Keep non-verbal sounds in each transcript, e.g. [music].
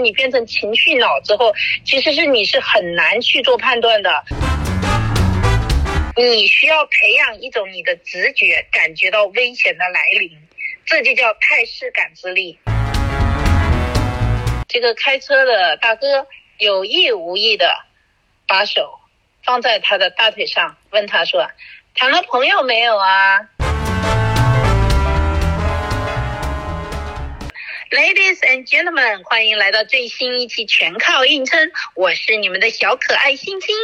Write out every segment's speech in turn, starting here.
你变成情绪脑之后，其实是你是很难去做判断的。你需要培养一种你的直觉，感觉到危险的来临，这就叫态势感知力。这个开车的大哥有意无意的把手放在他的大腿上，问他说：“谈了朋友没有啊？” Ladies and gentlemen，欢迎来到最新一期《全靠硬撑》，我是你们的小可爱星星，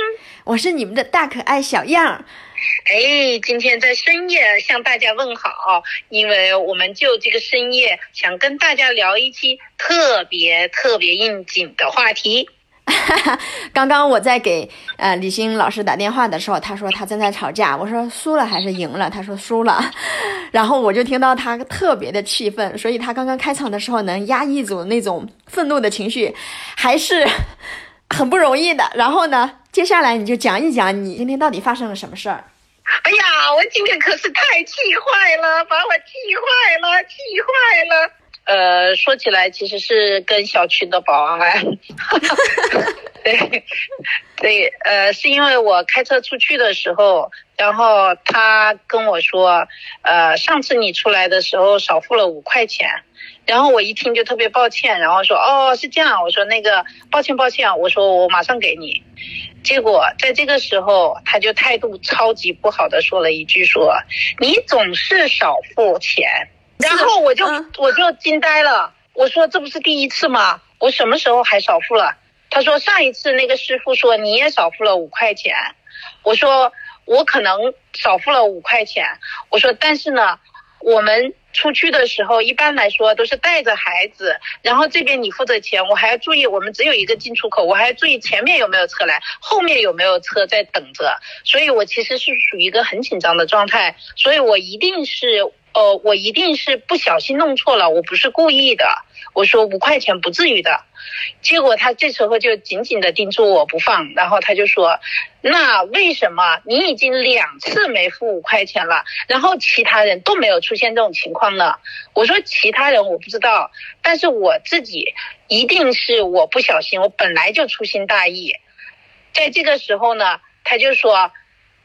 我是你们的大可爱小样。哎，今天在深夜向大家问好，因为我们就这个深夜想跟大家聊一期特别特别应景的话题。[laughs] 刚刚我在给呃李欣老师打电话的时候，他说他正在吵架，我说输了还是赢了？他说输了，[laughs] 然后我就听到他特别的气愤，所以他刚刚开场的时候能压抑住那种愤怒的情绪，还是 [laughs] 很不容易的。然后呢，接下来你就讲一讲你今天到底发生了什么事儿。哎呀，我今天可是太气坏了，把我气坏了，气坏了。呃，说起来，其实是跟小区的保安，[laughs] [laughs] 对，对，呃，是因为我开车出去的时候，然后他跟我说，呃，上次你出来的时候少付了五块钱，然后我一听就特别抱歉，然后说，哦，是这样，我说那个抱歉抱歉，我说我马上给你，结果在这个时候他就态度超级不好的说了一句，说你总是少付钱。然后我就我就惊呆了，我说这不是第一次吗？我什么时候还少付了？他说上一次那个师傅说你也少付了五块钱，我说我可能少付了五块钱，我说但是呢，我们出去的时候一般来说都是带着孩子，然后这边你付的钱，我还要注意我们只有一个进出口，我还要注意前面有没有车来，后面有没有车在等着，所以我其实是属于一个很紧张的状态，所以我一定是。哦，我一定是不小心弄错了，我不是故意的。我说五块钱不至于的，结果他这时候就紧紧的盯住我不放，然后他就说：“那为什么你已经两次没付五块钱了，然后其他人都没有出现这种情况呢？”我说：“其他人我不知道，但是我自己一定是我不小心，我本来就粗心大意。”在这个时候呢，他就说：“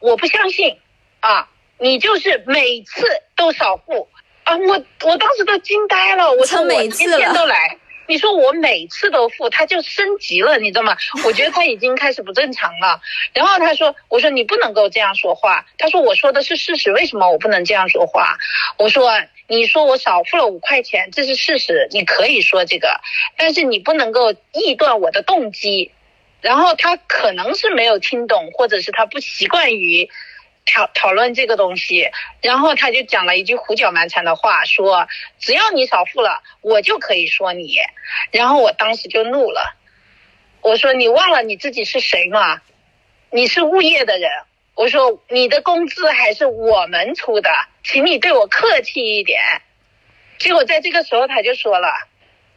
我不相信啊。”你就是每次都少付啊！我我当时都惊呆了，我说我天天都来，你说我每次都付，他就升级了，你知道吗？我觉得他已经开始不正常了。然后他说，我说你不能够这样说话。他说我说的是事实，为什么我不能这样说话？我说你说我少付了五块钱，这是事实，你可以说这个，但是你不能够臆断我的动机。然后他可能是没有听懂，或者是他不习惯于。讨讨论这个东西，然后他就讲了一句胡搅蛮缠的话，说只要你少付了，我就可以说你。然后我当时就怒了，我说你忘了你自己是谁吗？你是物业的人，我说你的工资还是我们出的，请你对我客气一点。结果在这个时候他就说了，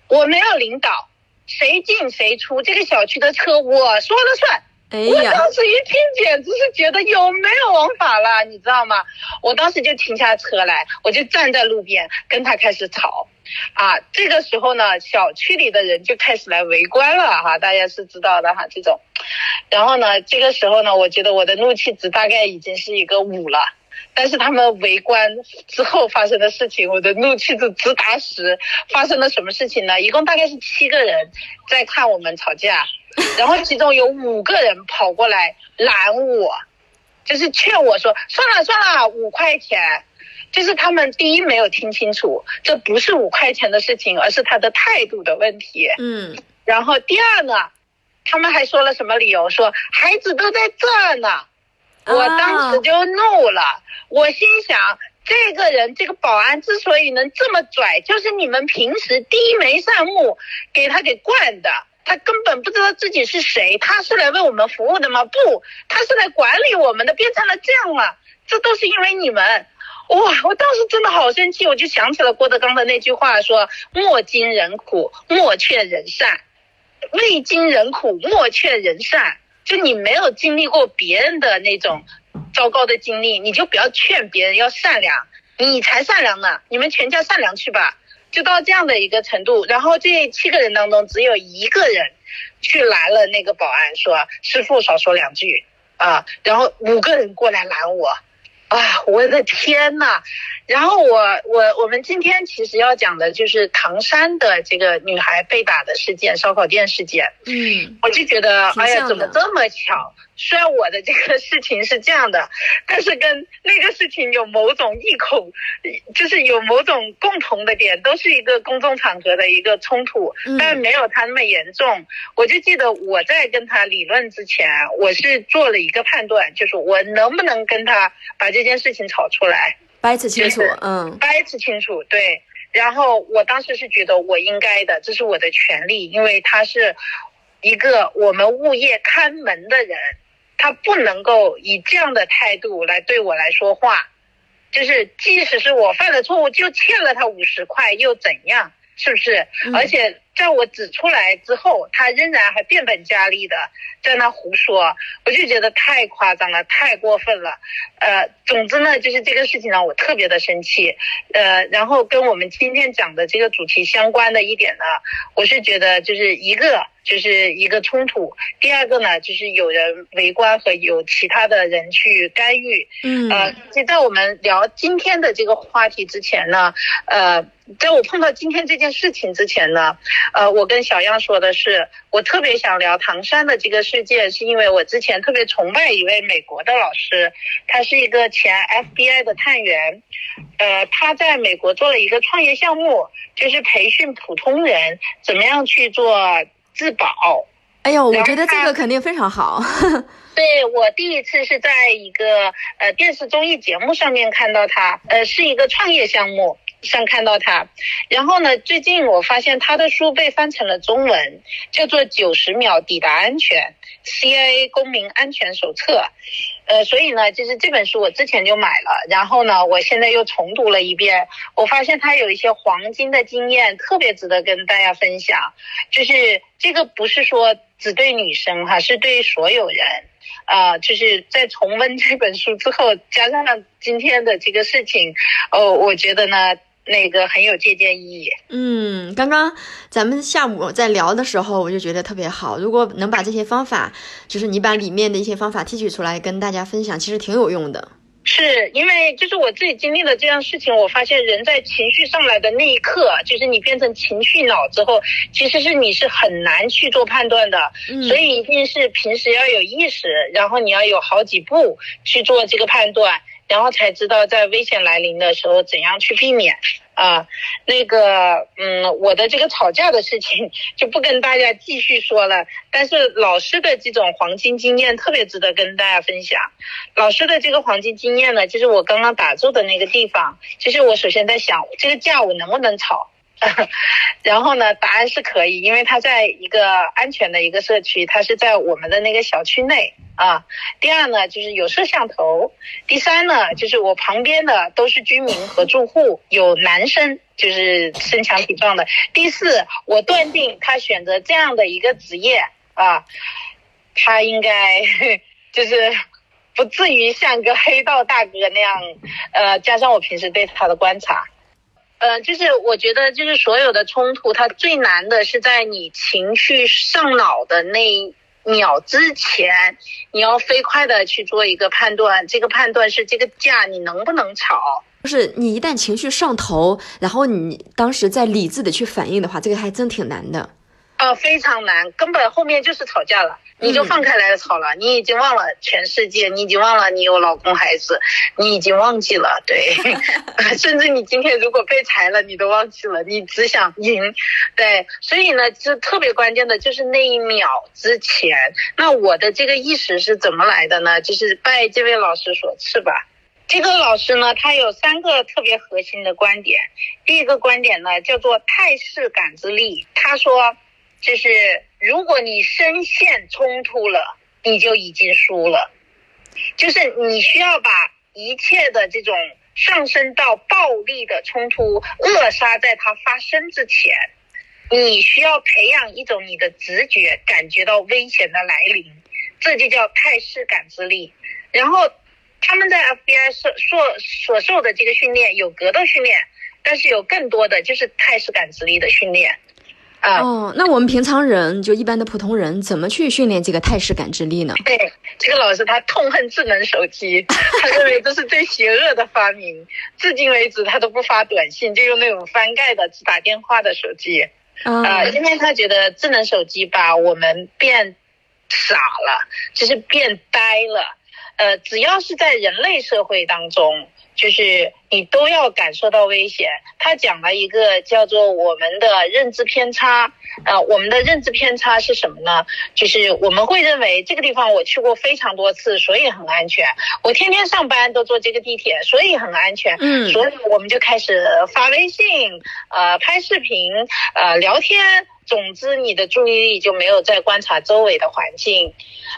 我没有领导，谁进谁出，这个小区的车我说了算。我当时一听，简直是觉得有没有王法了，你知道吗？我当时就停下车来，我就站在路边跟他开始吵，啊，这个时候呢，小区里的人就开始来围观了哈，大家是知道的哈，这种，然后呢，这个时候呢，我觉得我的怒气值大概已经是一个五了。但是他们围观之后发生的事情，我的怒气值直达十。发生了什么事情呢？一共大概是七个人在看我们吵架，[laughs] 然后其中有五个人跑过来拦我，就是劝我说：“算了算了，五块钱。”就是他们第一没有听清楚，这不是五块钱的事情，而是他的态度的问题。嗯。然后第二呢，他们还说了什么理由？说孩子都在这呢。我当时就怒了，我心想，这个人这个保安之所以能这么拽，就是你们平时低眉善目给他给惯的，他根本不知道自己是谁，他是来为我们服务的吗？不，他是来管理我们的，变成了这样了，这都是因为你们，哇！我当时真的好生气，我就想起了郭德纲的那句话，说莫经人苦，莫劝人善，未经人苦，莫劝人善。就你没有经历过别人的那种糟糕的经历，你就不要劝别人要善良，你才善良呢。你们全家善良去吧。就到这样的一个程度。然后这七个人当中，只有一个人去拦了那个保安，说：“师傅少说两句啊。”然后五个人过来拦我，啊，我的天呐！然后我我我们今天其实要讲的就是唐山的这个女孩被打的事件，烧烤店事件。嗯，我就觉得，哎呀，怎么这么巧？虽然我的这个事情是这样的，但是跟那个事情有某种异口，就是有某种共同的点，都是一个公众场合的一个冲突，但没有他那么严重。我就记得我在跟他理论之前，我是做了一个判断，就是我能不能跟他把这件事情吵出来。掰扯清楚，嗯，掰扯清楚，对。然后我当时是觉得我应该的，这是我的权利，因为他是一个我们物业看门的人，他不能够以这样的态度来对我来说话。就是即使是我犯了错误，就欠了他五十块又怎样？是不是？而且。在我指出来之后，他仍然还变本加厉的在那胡说，我就觉得太夸张了，太过分了。呃，总之呢，就是这个事情让我特别的生气。呃，然后跟我们今天讲的这个主题相关的一点呢，我是觉得就是一个就是一个冲突，第二个呢就是有人围观和有其他的人去干预。嗯。呃，就在我们聊今天的这个话题之前呢，呃，在我碰到今天这件事情之前呢。呃，我跟小样说的是，我特别想聊唐山的这个事件，是因为我之前特别崇拜一位美国的老师，他是一个前 FBI 的探员，呃，他在美国做了一个创业项目，就是培训普通人怎么样去做自保。哎呦，我觉得这个肯定非常好。[laughs] 对我第一次是在一个呃电视综艺节目上面看到他，呃，是一个创业项目。上看到他，然后呢？最近我发现他的书被翻成了中文，叫做《九十秒抵达安全 CIA 公民安全手册》。呃，所以呢，就是这本书我之前就买了，然后呢，我现在又重读了一遍。我发现他有一些黄金的经验，特别值得跟大家分享。就是这个不是说只对女生哈，是对所有人。啊，就是在重温这本书之后，加上今天的这个事情，哦，我觉得呢。那个很有借鉴意义。嗯，刚刚咱们下午在聊的时候，我就觉得特别好。如果能把这些方法，就是你把里面的一些方法提取出来跟大家分享，其实挺有用的。是因为就是我自己经历了这样事情，我发现人在情绪上来的那一刻，就是你变成情绪脑之后，其实是你是很难去做判断的。所以一定是平时要有意识，然后你要有好几步去做这个判断。然后才知道在危险来临的时候怎样去避免啊，那个嗯，我的这个吵架的事情就不跟大家继续说了。但是老师的这种黄金经验特别值得跟大家分享。老师的这个黄金经验呢，就是我刚刚打住的那个地方。就是我首先在想，这个架我能不能吵？[laughs] 然后呢，答案是可以，因为他在一个安全的一个社区，他是在我们的那个小区内啊。第二呢，就是有摄像头。第三呢，就是我旁边的都是居民和住户，有男生，就是身强体壮的。第四，我断定他选择这样的一个职业啊，他应该 [laughs] 就是不至于像个黑道大哥那样。呃，加上我平时对他的观察。呃，就是我觉得，就是所有的冲突，它最难的是在你情绪上脑的那一秒之前，你要飞快的去做一个判断。这个判断是这个架你能不能吵？就是你一旦情绪上头，然后你当时再理智的去反应的话，这个还真挺难的。啊，非常难，根本后面就是吵架了，你就放开来吵了，你已经忘了全世界，你已经忘了你有老公孩子，你已经忘记了，对，[laughs] 甚至你今天如果被裁了，你都忘记了，你只想赢，对，所以呢，这特别关键的就是那一秒之前，那我的这个意识是怎么来的呢？就是拜这位老师所赐吧。这个老师呢，他有三个特别核心的观点，第一个观点呢叫做态势感知力，他说。就是如果你深陷冲突了，你就已经输了。就是你需要把一切的这种上升到暴力的冲突扼杀在它发生之前。你需要培养一种你的直觉，感觉到危险的来临，这就叫态势感知力。然后他们在 FBI 所所所受的这个训练有格斗训练。但是有更多的就是态势感知力的训练。啊，哦，那我们平常人就一般的普通人怎么去训练这个态势感知力呢？[laughs] 对，这个老师他痛恨智能手机，他认为这是最邪恶的发明，至今为止他都不发短信，就用那种翻盖的只打电话的手机。啊，因为他觉得智能手机把我们变傻了，就是变呆了。呃，只要是在人类社会当中。就是你都要感受到危险。他讲了一个叫做我们的认知偏差，呃，我们的认知偏差是什么呢？就是我们会认为这个地方我去过非常多次，所以很安全。我天天上班都坐这个地铁，所以很安全。嗯，所以我们就开始发微信，呃，拍视频，呃，聊天。总之，你的注意力就没有在观察周围的环境，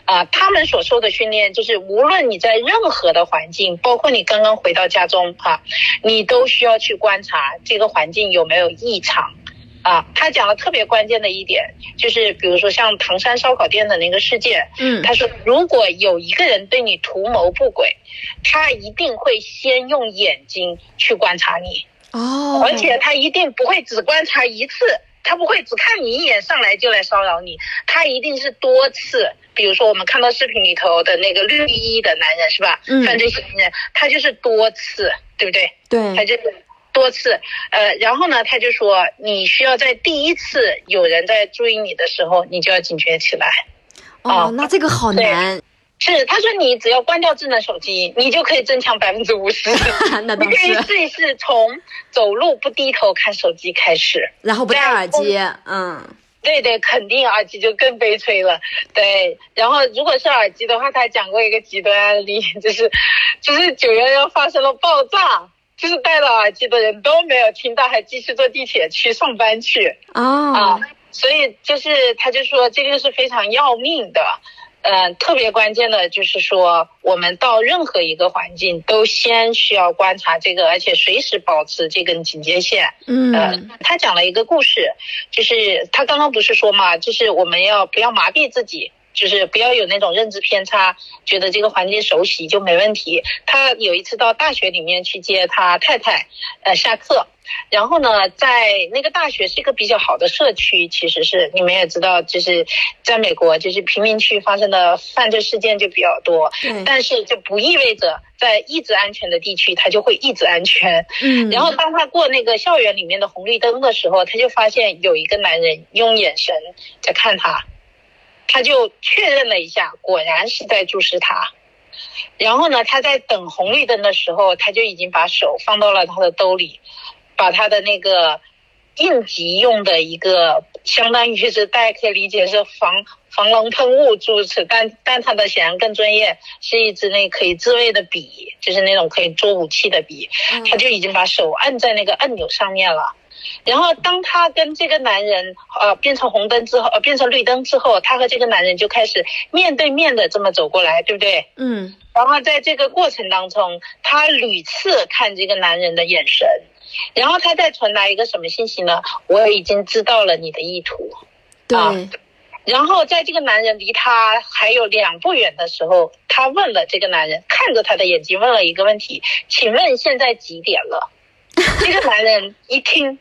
啊，他们所受的训练就是，无论你在任何的环境，包括你刚刚回到家中哈，你都需要去观察这个环境有没有异常，啊，他讲的特别关键的一点就是，比如说像唐山烧烤店的那个事件，嗯，他说如果有一个人对你图谋不轨，他一定会先用眼睛去观察你，哦，而且他一定不会只观察一次。他不会只看你一眼上来就来骚扰你，他一定是多次。比如说我们看到视频里头的那个绿衣的男人是吧？嗯。犯罪嫌疑人，他就是多次，对不对？对。他就是多次，呃，然后呢，他就说你需要在第一次有人在注意你的时候，你就要警觉起来。哦，那这个好难。是，他说你只要关掉智能手机，你就可以增强百分之五十。[laughs] 那你可以试一试，从走路不低头看手机开始，然后不戴耳机。嗯，对对，肯定耳机就更悲催了。对，然后如果是耳机的话，他讲过一个极端案例，就是就是九幺幺发生了爆炸，就是戴了耳机的人都没有听到，还继续坐地铁去上班去。啊，所以就是他就说这个是非常要命的。嗯，特别关键的就是说，我们到任何一个环境都先需要观察这个，而且随时保持这根警戒线。嗯，他讲了一个故事，就是他刚刚不是说嘛，就是我们要不要麻痹自己。就是不要有那种认知偏差，觉得这个环境熟悉就没问题。他有一次到大学里面去接他太太，呃，下课，然后呢，在那个大学是一个比较好的社区，其实是你们也知道，就是在美国，就是贫民区发生的犯罪事件就比较多。嗯。但是这不意味着在一直安全的地区，他就会一直安全。嗯。然后当他过那个校园里面的红绿灯的时候，他就发现有一个男人用眼神在看他。他就确认了一下，果然是在注视他。然后呢，他在等红绿灯的时候，他就已经把手放到了他的兜里，把他的那个应急用的一个，相当于是大家可以理解是防防狼喷雾诸此，但但他的显然更专业，是一支那可以自卫的笔，就是那种可以做武器的笔。他就已经把手按在那个按钮上面了。然后，当他跟这个男人呃变成红灯之后，呃变成绿灯之后，他和这个男人就开始面对面的这么走过来，对不对？嗯。然后在这个过程当中，他屡次看这个男人的眼神，然后他再传达一个什么信息呢？我已经知道了你的意图。对。然后在这个男人离他还有两步远的时候，他问了这个男人，看着他的眼睛问了一个问题：请问现在几点了？这个男人一听。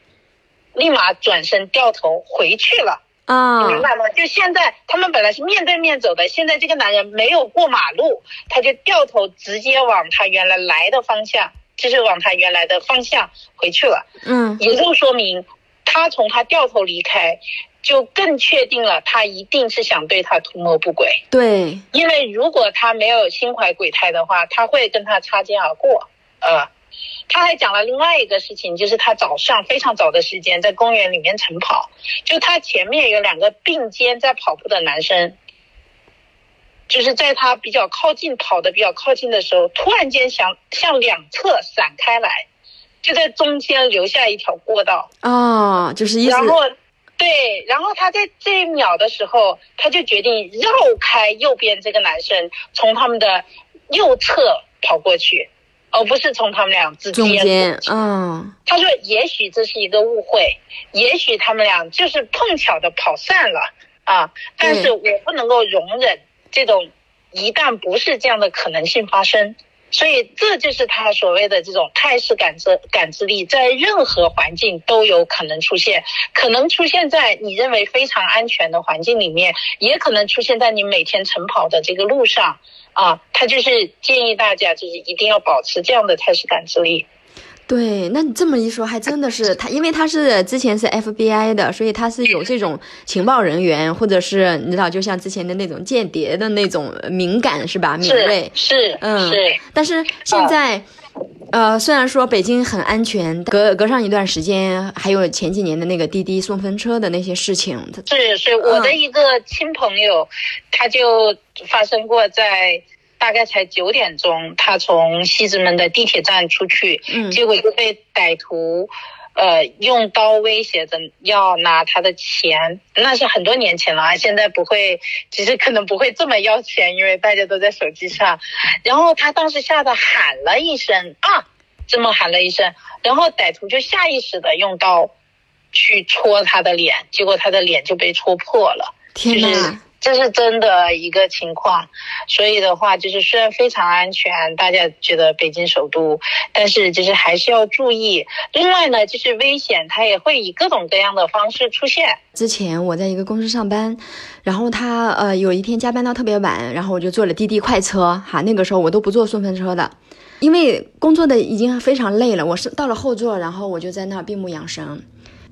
立马转身掉头回去了啊！明白吗？就现在，他们本来是面对面走的，现在这个男人没有过马路，他就掉头直接往他原来来的方向，就是往他原来的方向回去了。嗯，也就说明，他从他掉头离开，就更确定了他一定是想对他图谋不轨。对，因为如果他没有心怀鬼胎的话，他会跟他擦肩而过。呃。他还讲了另外一个事情，就是他早上非常早的时间在公园里面晨跑，就他前面有两个并肩在跑步的男生，就是在他比较靠近跑的比较靠近的时候，突然间想向两侧闪开来，就在中间留下一条过道啊，就是意思。然后对，然后他在这一秒的时候，他就决定绕开右边这个男生，从他们的右侧跑过去。而不是从他们俩之间，嗯，他说也许这是一个误会，也许他们俩就是碰巧的跑散了啊，但是我不能够容忍这种一旦不是这样的可能性发生，所以这就是他所谓的这种态势感知感知力，在任何环境都有可能出现，可能出现在你认为非常安全的环境里面，也可能出现在你每天晨跑的这个路上啊。他就是建议大家，就是一定要保持这样的态势感知力。对，那你这么一说，还真的是他，因为他是之前是 FBI 的，所以他是有这种情报人员，或者是你知道，就像之前的那种间谍的那种敏感，是吧？敏锐是，嗯，是。但是现在，呃，虽然说北京很安全，隔隔上一段时间，还有前几年的那个滴滴送分车的那些事情，是是，我的一个亲朋友，他就发生过在。大概才九点钟，他从西直门的地铁站出去，嗯，结果就被歹徒，呃，用刀威胁着要拿他的钱。那是很多年前了啊，现在不会，其实可能不会这么要钱，因为大家都在手机上。然后他当时吓得喊了一声啊，这么喊了一声，然后歹徒就下意识的用刀去戳他的脸，结果他的脸就被戳破了。天呐！这是真的一个情况，所以的话，就是虽然非常安全，大家觉得北京首都，但是就是还是要注意。另外呢，就是危险，它也会以各种各样的方式出现。之前我在一个公司上班，然后他呃有一天加班到特别晚，然后我就坐了滴滴快车，哈，那个时候我都不坐顺风车的，因为工作的已经非常累了，我是到了后座，然后我就在那闭目养神，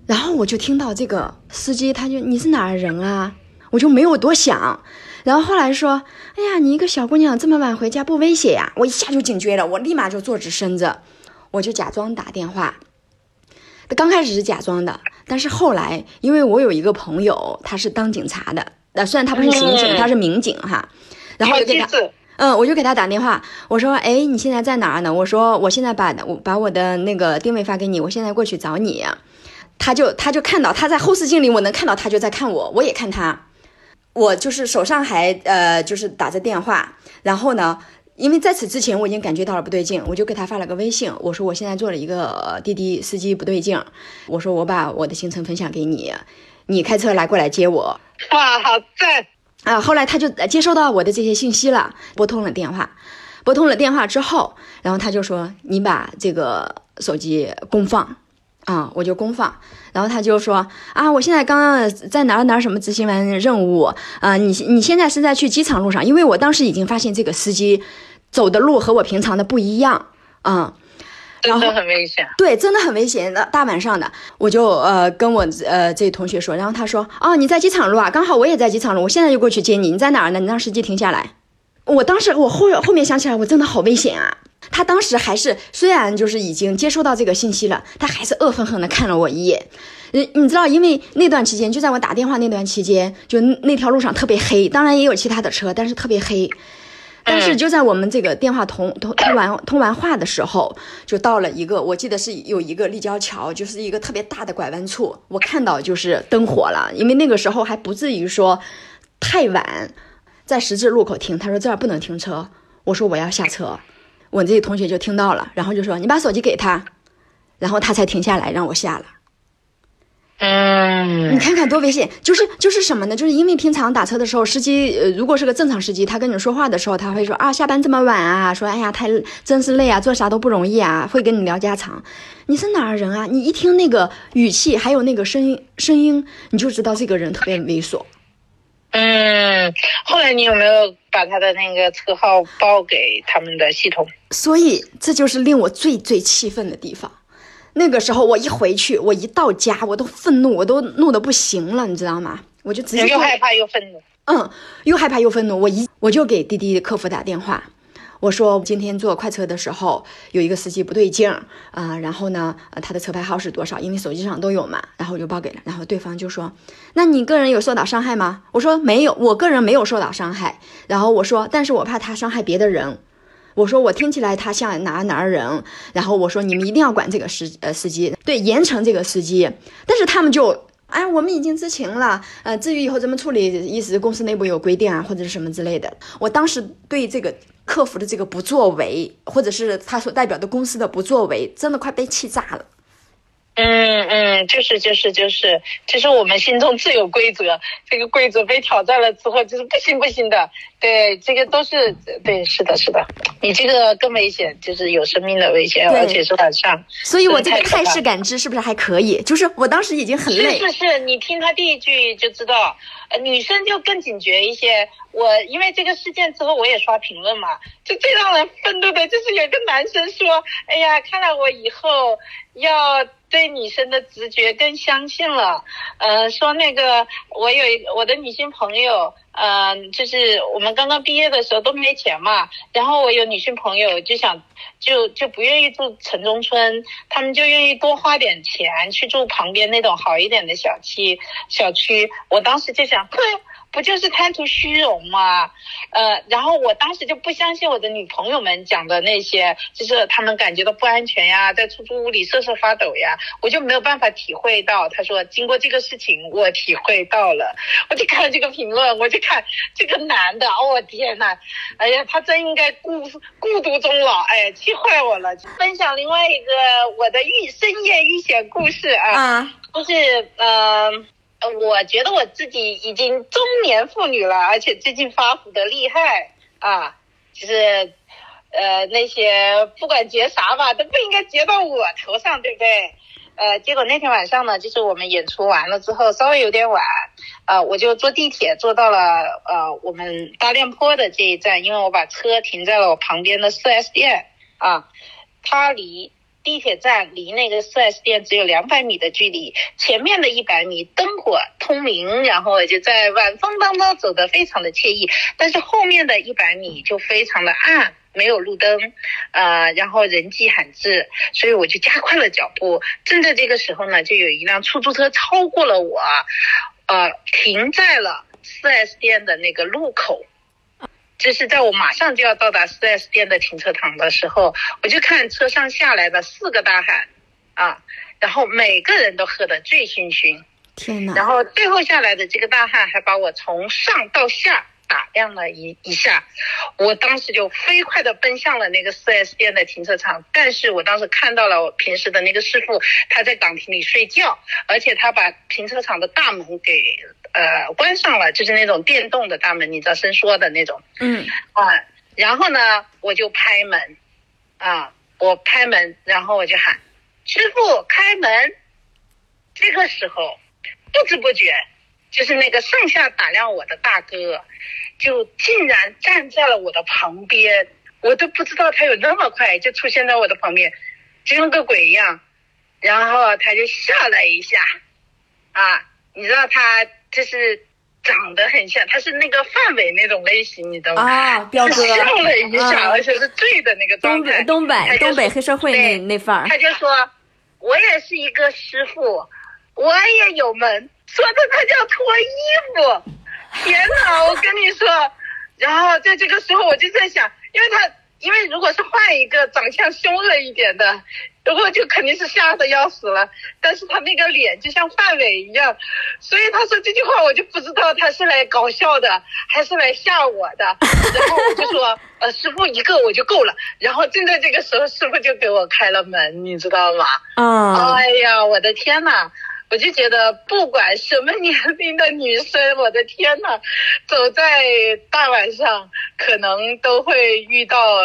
然后我就听到这个司机他就你是哪儿人啊？我就没有多想，然后后来说：“哎呀，你一个小姑娘这么晚回家不危险呀？”我一下就警觉了，我立马就坐直身子，我就假装打电话。刚开始是假装的，但是后来因为我有一个朋友，他是当警察的，呃，虽然他不是刑警，他是民警哈。然后我就给他，嗯，我就给他打电话，我说：“哎，你现在在哪儿呢？”我说：“我现在把我把我的那个定位发给你，我现在过去找你。”他就他就看到他在后视镜里，我能看到他就在看我，我也看他。我就是手上还呃，就是打着电话，然后呢，因为在此之前我已经感觉到了不对劲，我就给他发了个微信，我说我现在做了一个滴滴司机不对劲，我说我把我的行程分享给你，你开车来过来接我。哇，好赞啊！后来他就接收到我的这些信息了，拨通了电话，拨通了电话之后，然后他就说你把这个手机公放。啊，我就公放，然后他就说啊，我现在刚刚在哪儿哪儿什么执行完任务啊，你你现在是在去机场路上，因为我当时已经发现这个司机走的路和我平常的不一样啊，真的很危险，对，真的很危险的，大晚上的，我就呃跟我呃这同学说，然后他说哦，你在机场路啊，刚好我也在机场路，我现在就过去接你，你在哪儿呢？你让司机停下来。我当时我后后面想起来，我真的好危险啊。他当时还是虽然就是已经接收到这个信息了，他还是恶狠狠地看了我一眼。你你知道，因为那段期间就在我打电话那段期间，就那条路上特别黑，当然也有其他的车，但是特别黑。但是就在我们这个电话通通通完通完话的时候，就到了一个我记得是有一个立交桥，就是一个特别大的拐弯处，我看到就是灯火了，因为那个时候还不至于说太晚，在十字路口停，他说这儿不能停车，我说我要下车。我这个同学就听到了，然后就说：“你把手机给他，然后他才停下来让我下了。”嗯，你看看多危险！就是就是什么呢？就是因为平常打车的时候，司机呃，如果是个正常司机，他跟你说话的时候，他会说啊，下班这么晚啊，说哎呀，太真是累啊，做啥都不容易啊，会跟你聊家常。你是哪儿人啊？你一听那个语气，还有那个声音声音，你就知道这个人特别猥琐。嗯，后来你有没有把他的那个车号报给他们的系统？所以这就是令我最最气愤的地方。那个时候我一回去，我一到家，我都愤怒，我都怒的不行了，你知道吗？我就直接又害怕又愤怒。嗯，又害怕又愤怒。我一我就给滴滴客服打电话。我说今天坐快车的时候有一个司机不对劲儿啊，然后呢，呃，他的车牌号是多少？因为手机上都有嘛，然后我就报给了，然后对方就说，那你个人有受到伤害吗？我说没有，我个人没有受到伤害。然后我说，但是我怕他伤害别的人。我说我听起来他像哪哪人。然后我说你们一定要管这个司呃司机，对严惩这个司机。但是他们就。哎，我们已经知情了。呃，至于以后怎么处理，意思公司内部有规定啊，或者是什么之类的。我当时对这个客服的这个不作为，或者是他所代表的公司的不作为，真的快被气炸了。嗯嗯，就是就是就是，其实我们心中自有规则，这个规则被挑战了之后，就是不行不行的。对，这个都是对，是的，是的，你这个更危险，就是有生命的危险，而且是晚上。所以我这个态势感知是不是还可以？就是我当时已经很是累，是是，你听他第一句就知道，呃，女生就更警觉一些。我因为这个事件之后，我也刷评论嘛，就最让人愤怒的就是有一个男生说：“哎呀，看来我以后要对女生的直觉更相信了。”呃，说那个我有一我的女性朋友。嗯、就是我们刚刚毕业的时候都没钱嘛，然后我有女性朋友就想就就不愿意住城中村，他们就愿意多花点钱去住旁边那种好一点的小区小区。我当时就想，[laughs] 哼，不就是贪图虚荣吗？呃，然后我当时就不相信我的女朋友们讲的那些，就是他们感觉到不安全呀，在出租屋里瑟瑟发抖呀，我就没有办法体会到。他说，经过这个事情，我体会到了。我就看这个评论，我就看这个男的，哦天呐，哎呀，他真应该孤孤独终老，哎，气坏我了。分享另外一个我的遇深夜遇险故事啊，啊，就是呃。我觉得我自己已经中年妇女了，而且最近发福的厉害啊，就是呃那些不管结啥吧，都不应该结到我头上，对不对？呃，结果那天晚上呢，就是我们演出完了之后，稍微有点晚，呃，我就坐地铁坐到了呃我们大练坡的这一站，因为我把车停在了我旁边的 4S 店啊，它离地铁站离那个 4S 店只有两百米的距离，前面的一百米灯火通明，然后我就在晚风当中走得非常的惬意，但是后面的一百米就非常的暗。没有路灯，呃，然后人迹罕至，所以我就加快了脚步。正在这个时候呢，就有一辆出租车超过了我，呃，停在了 4S 店的那个路口。就是在我马上就要到达 4S 店的停车场的时候，我就看车上下来的四个大汉，啊，然后每个人都喝得醉醺醺，天呐！然后最后下来的这个大汉还把我从上到下打量了一一下，我当时就飞快的奔向了那个 4S 店的停车场，但是我当时看到了我平时的那个师傅他在岗亭里睡觉，而且他把停车场的大门给呃关上了，就是那种电动的大门，你知道伸缩的那种。嗯啊，然后呢，我就拍门，啊，我拍门，然后我就喊师傅开门。这个时候，不知不觉，就是那个上下打量我的大哥，就竟然站在了我的旁边，我都不知道他有那么快就出现在我的旁边，就跟个鬼一样。然后他就笑了一下，啊，你知道他就是长得很像，他是那个范伟那种类型，你知道吗？啊，彪哥，笑了一下，啊而且是醉的那个状态。东北东北东北黑社会那对那范儿他就说：“我也是一个师傅，我也有门。”说的他就要脱衣服，天哪！我跟你说，然后在这个时候我就在想，因为他因为如果是换一个长相凶恶一点的，然后就肯定是吓得要死了。但是他那个脸就像范伟一样，所以他说这句话我就不知道他是来搞笑的还是来吓我的。然后我就说，呃，师傅一个我就够了。然后正在这个时候，师傅就给我开了门，你知道吗？啊，哎呀，我的天呐！我就觉得，不管什么年龄的女生，我的天呐，[laughs] 走在大晚上，可能都会遇到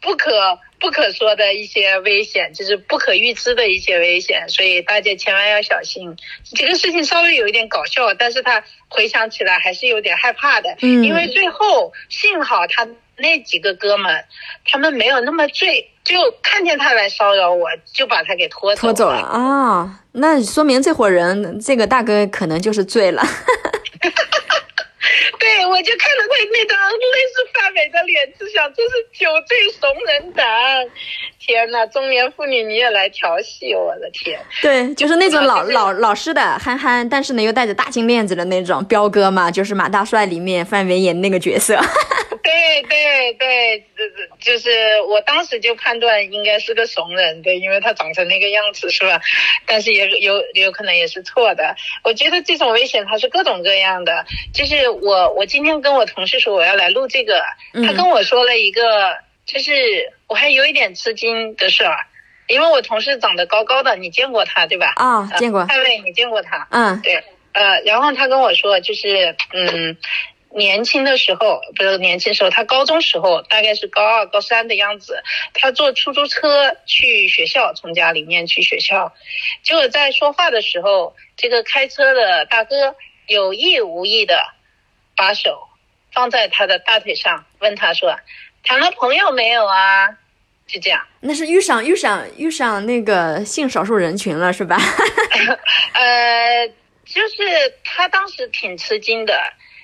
不可不可说的一些危险，就是不可预知的一些危险，所以大家千万要小心。这个事情稍微有一点搞笑，但是他回想起来还是有点害怕的，嗯因为最后幸好他那几个哥们，他们没有那么醉，就看见他来骚扰我，就把他给拖走拖走了啊，那说明这伙人这个大哥可能就是醉了。[laughs] [laughs] 对，我就看了他那张类似范伟的脸，就想这是酒醉怂人胆。天呐，中年妇女你也来调戏，我的天！对，就是那种老老老实的憨憨，但是呢又带着大金链子的那种彪哥嘛，就是马大帅里面范伟演那个角色。[laughs] 对对对，这这就是我当时就判断应该是个怂人，对，因为他长成那个样子是吧？但是也有也有可能也是错的。我觉得这种危险它是各种各样的。就是我我今天跟我同事说我要来录这个，他嗯跟我说了一个，就是我还有一点吃惊的事儿，因为我同事长得高高的，你见过他对吧？啊，见过呃。蔡卫，你见过他？嗯对，呃，然后他跟我说，就是嗯，年轻的时候，不是年轻时候，他高中时候大概是高二、高三的样子，他坐出租车去学校，从家里面去学校，结果在说话的时候，这个开车的大哥有意无意的把手放在他的大腿上，问他说：“谈了朋友没有啊？”就这样，那是遇上遇上遇上那个性少数人群了，是吧？[laughs] 呃，就是他当时挺吃惊的。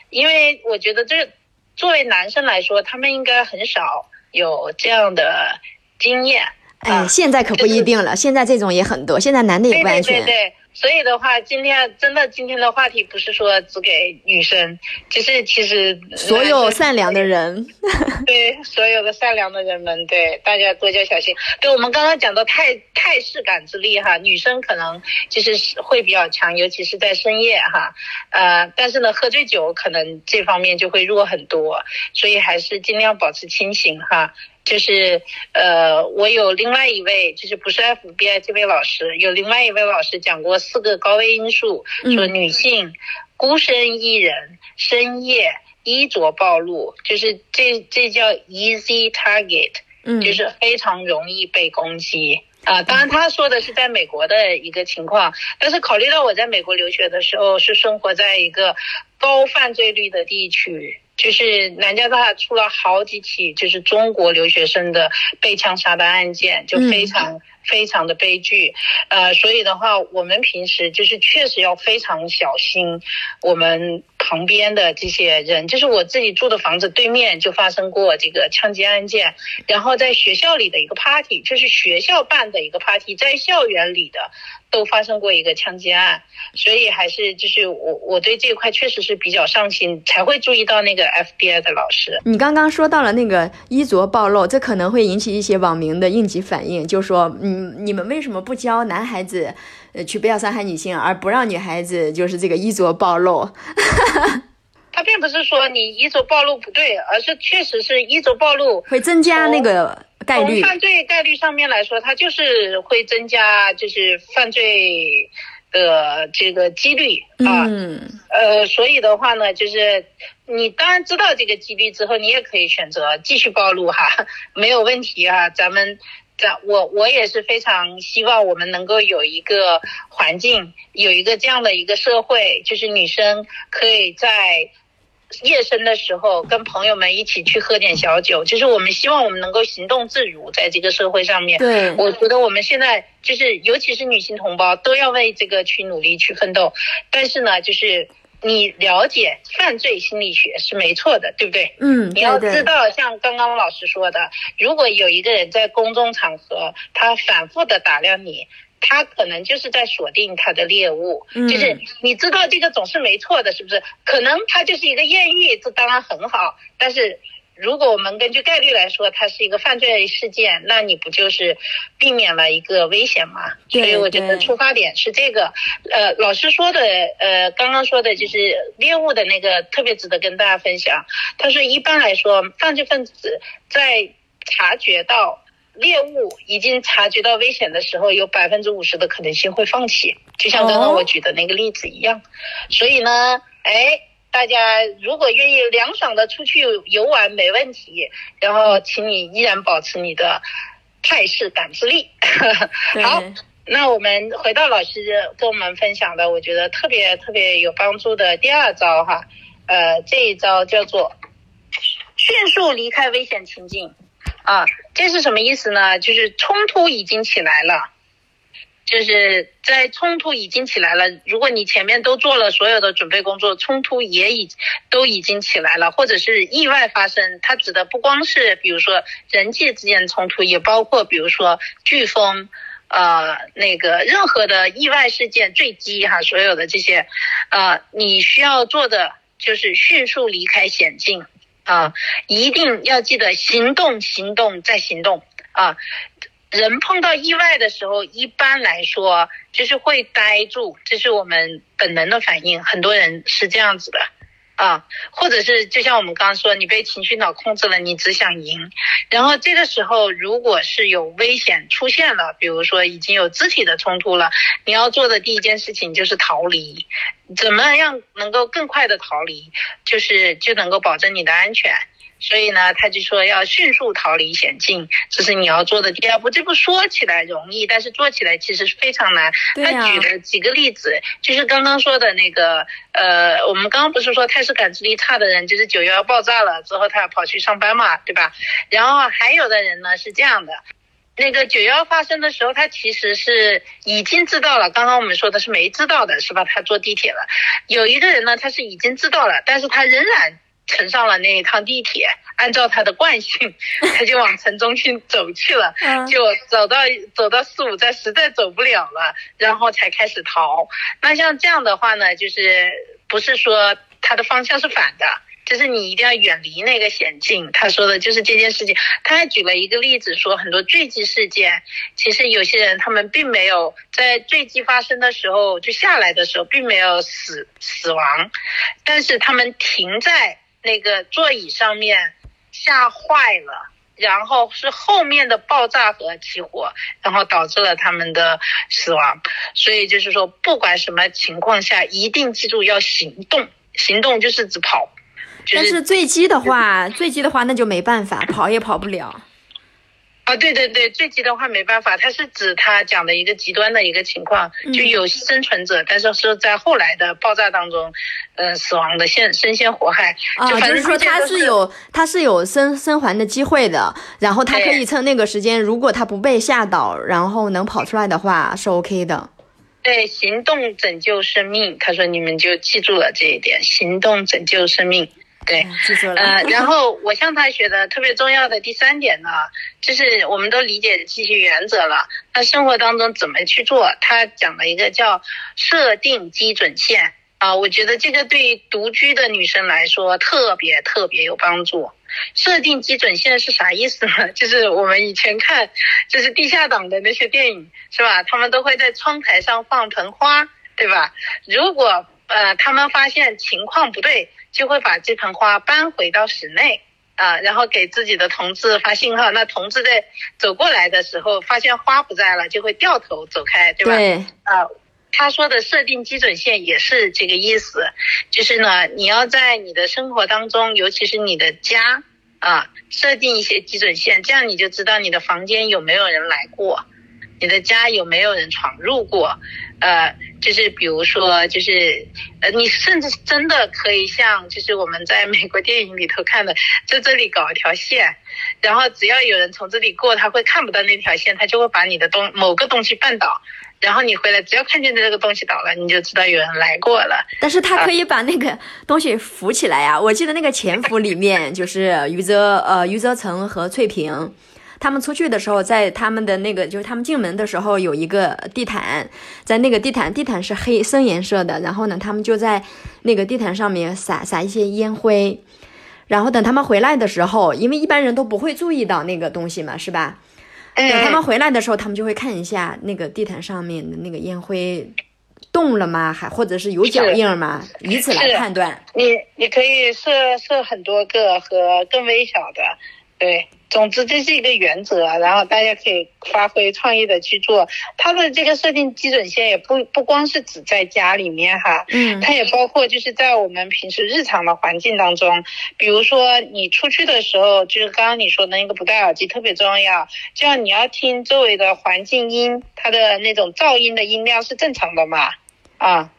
因为我觉得这作为男生来说，他们应该很少有这样的经验。哎，现在可不一定了，现在这种也很多，现在男的也不安全。对对对。所以的话，今天真的今天的话题不是说只给女生，就是其实所有善良的人，[laughs] 对所有的善良的人们，对大家多加小心。对我们刚刚讲到态态势感知力哈，女生可能就是会比较强，尤其是在深夜哈，呃，但是呢，喝醉酒可能这方面就会弱很多，所以还是尽量保持清醒哈。就是呃，我有另外一位，就是不是 FBI 这位老师，有另外一位老师讲过四个高危因素，说女性孤身一人、深夜衣着暴露，就是这这叫 easy target，嗯，就是非常容易被攻击啊。当然他说的是在美国的一个情况，但是考虑到我在美国留学的时候是生活在一个高犯罪率的地区。就是南加大出了好几起，就是中国留学生的被枪杀的案件，就非常非常的悲剧。呃，所以的话，我们平时就是确实要非常小心我们旁边的这些人。就是我自己住的房子对面就发生过这个枪击案件，然后在学校里的一个 party，就是学校办的一个 party，在校园里的。都发生过一个枪击案，所以还是就是我我对这块确实是比较上心，才会注意到那个 FBI 的老师。你刚刚说到了那个衣着暴露，这可能会引起一些网民的应急反应，就说嗯，你们为什么不教男孩子呃去不要伤害女性，而不让女孩子就是这个衣着暴露？[laughs] 他并不是说你衣着暴露不对，而是确实是衣着暴露会增加那个概率。从犯罪概率上面来说，它就是会增加，就是犯罪的这个几率啊。嗯呃，所以的话呢，就是你当然知道这个几率之后，你也可以选择继续暴露哈，没有问题啊。咱们咱我我也是非常希望我们能够有一个环境，有一个这样的一个社会，就是女生可以在。夜深的时候，跟朋友们一起去喝点小酒，就是我们希望我们能够行动自如，在这个社会上面。对，我觉得我们现在就是，尤其是女性同胞，都要为这个去努力去奋斗。但是呢，就是你了解犯罪心理学是没错的，对不对？嗯，你要知道，像刚刚老师说的，如果有一个人在公众场合，他反复的打量你。他可能就是在锁定他的猎物，就是你知道这个总是没错的，是不是？可能他就是一个艳遇，这当然很好。但是如果我们根据概率来说，它是一个犯罪事件，那你不就是避免了一个危险吗？所以我觉得出发点是这个。呃，老师说的，呃，刚刚说的就是猎物的那个特别值得跟大家分享。他说，一般来说，犯罪分子在察觉到。猎物已经察觉到危险的时候，有百分之五十的可能性会放弃，就像刚刚我举的那个例子一样。所以呢，哎，大家如果愿意凉爽的出去游玩，没问题。然后，请你依然保持你的态势感知力。[laughs] 好，那我们回到老师跟我们分享的，我觉得特别特别有帮助的第二招哈，呃，这一招叫做迅速离开危险情境。啊，这是什么意思呢？就是冲突已经起来了，就是在冲突已经起来了。如果你前面都做了所有的准备工作，冲突也已都已经起来了，或者是意外发生。它指的不光是比如说人际之间的冲突，也包括比如说飓风，呃，那个任何的意外事件坠机哈，所有的这些，呃，你需要做的就是迅速离开险境。啊，一定要记得行动，行动再行动啊！人碰到意外的时候，一般来说就是会呆住，这是我们本能的反应。很多人是这样子的，啊，或者是就像我们刚刚说，你被情绪脑控制了，你只想赢。然后这个时候，如果是有危险出现了，比如说已经有肢体的冲突了，你要做的第一件事情就是逃离。怎么样能够更快的逃离？就是就能够保证你的安全。所以呢，他就说要迅速逃离险境，这是你要做的第二步。这步说起来容易，但是做起来其实非常难。他举了几个例子，就是刚刚说的那个，呃，我们刚刚不是说态势感知力差的人，就是九幺幺爆炸了之后，他要跑去上班嘛，对吧？然后还有的人呢是这样的，那个九幺幺发生的时候，他其实是已经知道了。刚刚我们说的是没知道的，是吧？他坐地铁了。有一个人呢，他是已经知道了，但是他仍然。乘上了那一趟地铁，按照他的惯性，他就往城中心走去了，就走到走到四五站，实在走不了了，然后才开始逃。那像这样的话呢，就是不是说他的方向是反的，就是你一定要远离那个险境。他说的就是这件事情。他还举了一个例子，说很多坠机事件，其实有些人他们并没有在坠机发生的时候就下来的时候并没有死死亡，但是他们停在。那个座椅上面吓坏了，然后是后面的爆炸和起火，然后导致了他们的死亡。所以就是说，不管什么情况下，一定记住要行动。行动就是指跑。但是坠机的话，坠机的话那就没办法，跑也跑不了。啊，对对对，坠机的话没办法，它是指他讲的一个极端的一个情况，就有生存者，但是是在后来的爆炸当中，呃，死亡的现身先活害。啊，就是说他是有他是有生生还的机会的，然后他可以趁那个时间，如果他不被吓倒，然后能跑出来的话是 OK 的。对，行动拯救生命，他说你们就记住了这一点，行动拯救生命。对。呃，[laughs] 然后我向他学的特别重要的第三点呢，就是我们都理解这些原则了。那生活当中怎么去做？他讲了一个叫设定基准线啊，我觉得这个对独居的女生来说特别特别有帮助。设定基准线是啥意思呢？[laughs] 就是我们以前看就是地下党的那些电影是吧？他们都会在窗台上放盆花，对吧？如果呃他们发现情况不对。就会把这盆花搬回到室内啊，然后给自己的同志发信号。那同志在走过来的时候，发现花不在了，就会掉头走开，对吧？对。啊，他说的设定基准线也是这个意思，就是呢，你要在你的生活当中，尤其是你的家啊，设定一些基准线，这样你就知道你的房间有没有人来过，你的家有没有人闯入过。呃，就是比如说，就是呃，你甚至真的可以像，就是我们在美国电影里头看的，在这里搞一条线，然后只要有人从这里过，他会看不到那条线，他就会把你的东某个东西绊倒，然后你回来，只要看见这个东西倒了，你就知道有人来过了。但是他可以把那个东西扶起来呀！我记得那个潜伏里面，就是 [laughs] 余则呃余则成和翠萍。他们出去的时候，在他们的那个，就是他们进门的时候有一个地毯，在那个地毯，地毯是黑深颜色的。然后呢，他们就在那个地毯上面撒撒一些烟灰。然后等他们回来的时候，因为一般人都不会注意到那个东西嘛，是吧？等他们回来的时候，他们就会看一下那个地毯上面的那个烟灰动了吗？还或者是有脚印吗？以此来判断。你你可以设设很多个和更微小的，对。总之，这是一个原则，然后大家可以发挥创意的去做。它的这个设定基准线也不不光是只在家里面哈，嗯，它也包括就是在我们平时日常的环境当中，比如说你出去的时候，就是刚刚你说的那个不戴耳机特别重要，这样你要听周围的环境音，它的那种噪音的音量是正常的嘛？啊。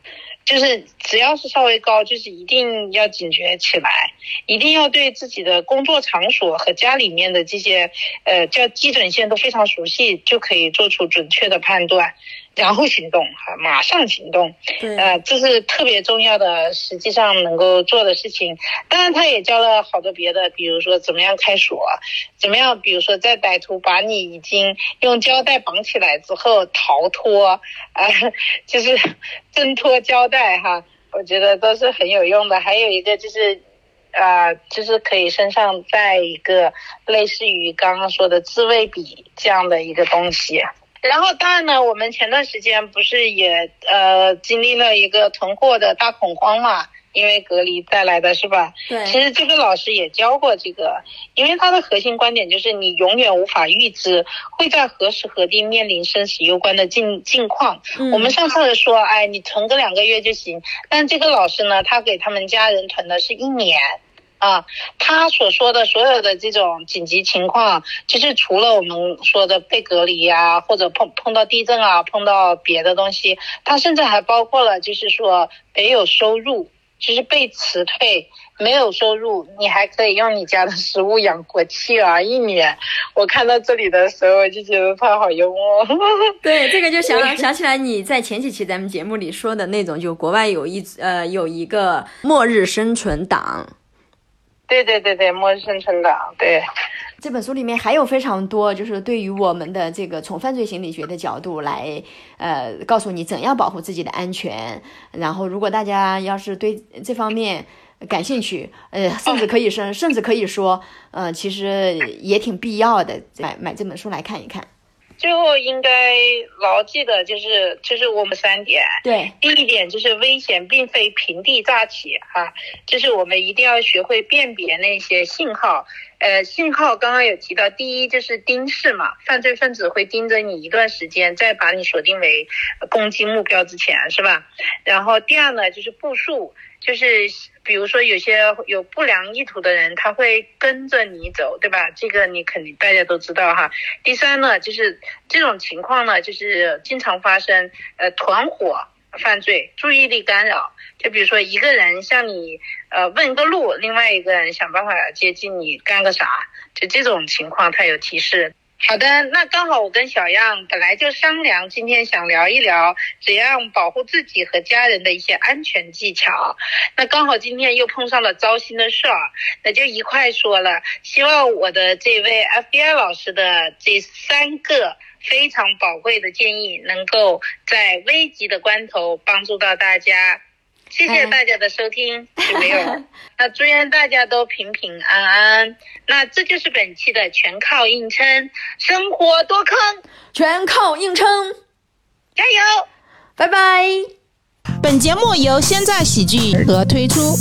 就是只要是稍微高，就是一定要警觉起来，一定要对自己的工作场所和家里面的这些呃叫基准线都非常熟悉，就可以做出准确的判断。然后行动哈，马上行动，呃，这是特别重要的，实际上能够做的事情。当然，他也教了好多别的，比如说怎么样开锁，怎么样，比如说在歹徒把你已经用胶带绑起来之后逃脱，啊，[laughs] 就是挣脱胶带哈，我觉得都是很有用的。还有一个就是，啊，就是可以身上带一个类似于刚刚说的自卫笔这样的一个东西。然后当然呢，我们前段时间不是也呃经历了一个囤货的大恐慌嘛？因为隔离带来的是吧？对。其实这个老师也教过这个，因为他的核心观点就是你永远无法预知会在何时何地面临生死攸关的境境况。嗯。我们上次说，哎，你囤个两个月就行，但这个老师呢，他给他们家人囤的是一年。啊，他所说的所有的这种紧急情况，其实除了我们说的被隔离啊，或者碰碰到地震啊，碰到别的东西，他甚至还包括了，就是说没有收入，就是被辞退，没有收入，你还可以用你家的食物养活妻儿一年。我看到这里的时候，我就觉得他好幽默。对，这个就想 [laughs] 想起来你在前几期咱们节目里说的那种，就国外有一呃有一个末日生存党。对对对对，末日生存党。对，这本书里面还有非常多，就是对于我们的这个从犯罪心理学的角度来，呃，告诉你怎样保护自己的安全。然后，如果大家要是对这方面感兴趣，呃，甚至可以说，甚至可以说，呃，其实也挺必要的，买买这本书来看一看。最后应该牢记的就是，就是我们三点。对，第一点就是危险并非平地乍起啊，就是我们一定要学会辨别那些信号。呃，信号刚刚有提到，第一就是盯视嘛，犯罪分子会盯着你一段时间，再把你锁定为攻击目标之前，是吧？然后第二呢，就是步数，就是比如说有些有不良意图的人，他会跟着你走，对吧？这个你肯定大家都知道哈。第三呢，就是这种情况呢，就是经常发生，呃，团伙。犯罪注意力干扰，就比如说一个人向你呃问个路，另外一个人想办法接近你干个啥，就这种情况他有提示。好的，那刚好我跟小样本来就商量，今天想聊一聊怎样保护自己和家人的一些安全技巧。那刚好今天又碰上了糟心的事儿，那就一块说了。希望我的这位 FBI 老师的这三个。非常宝贵的建议，能够在危急的关头帮助到大家。谢谢大家的收听，有没有？[laughs] 那祝愿大家都平平安安。那这就是本期的全靠硬撑，生活多坑，全靠硬撑，加油！拜拜。本节目由现在喜剧和推出。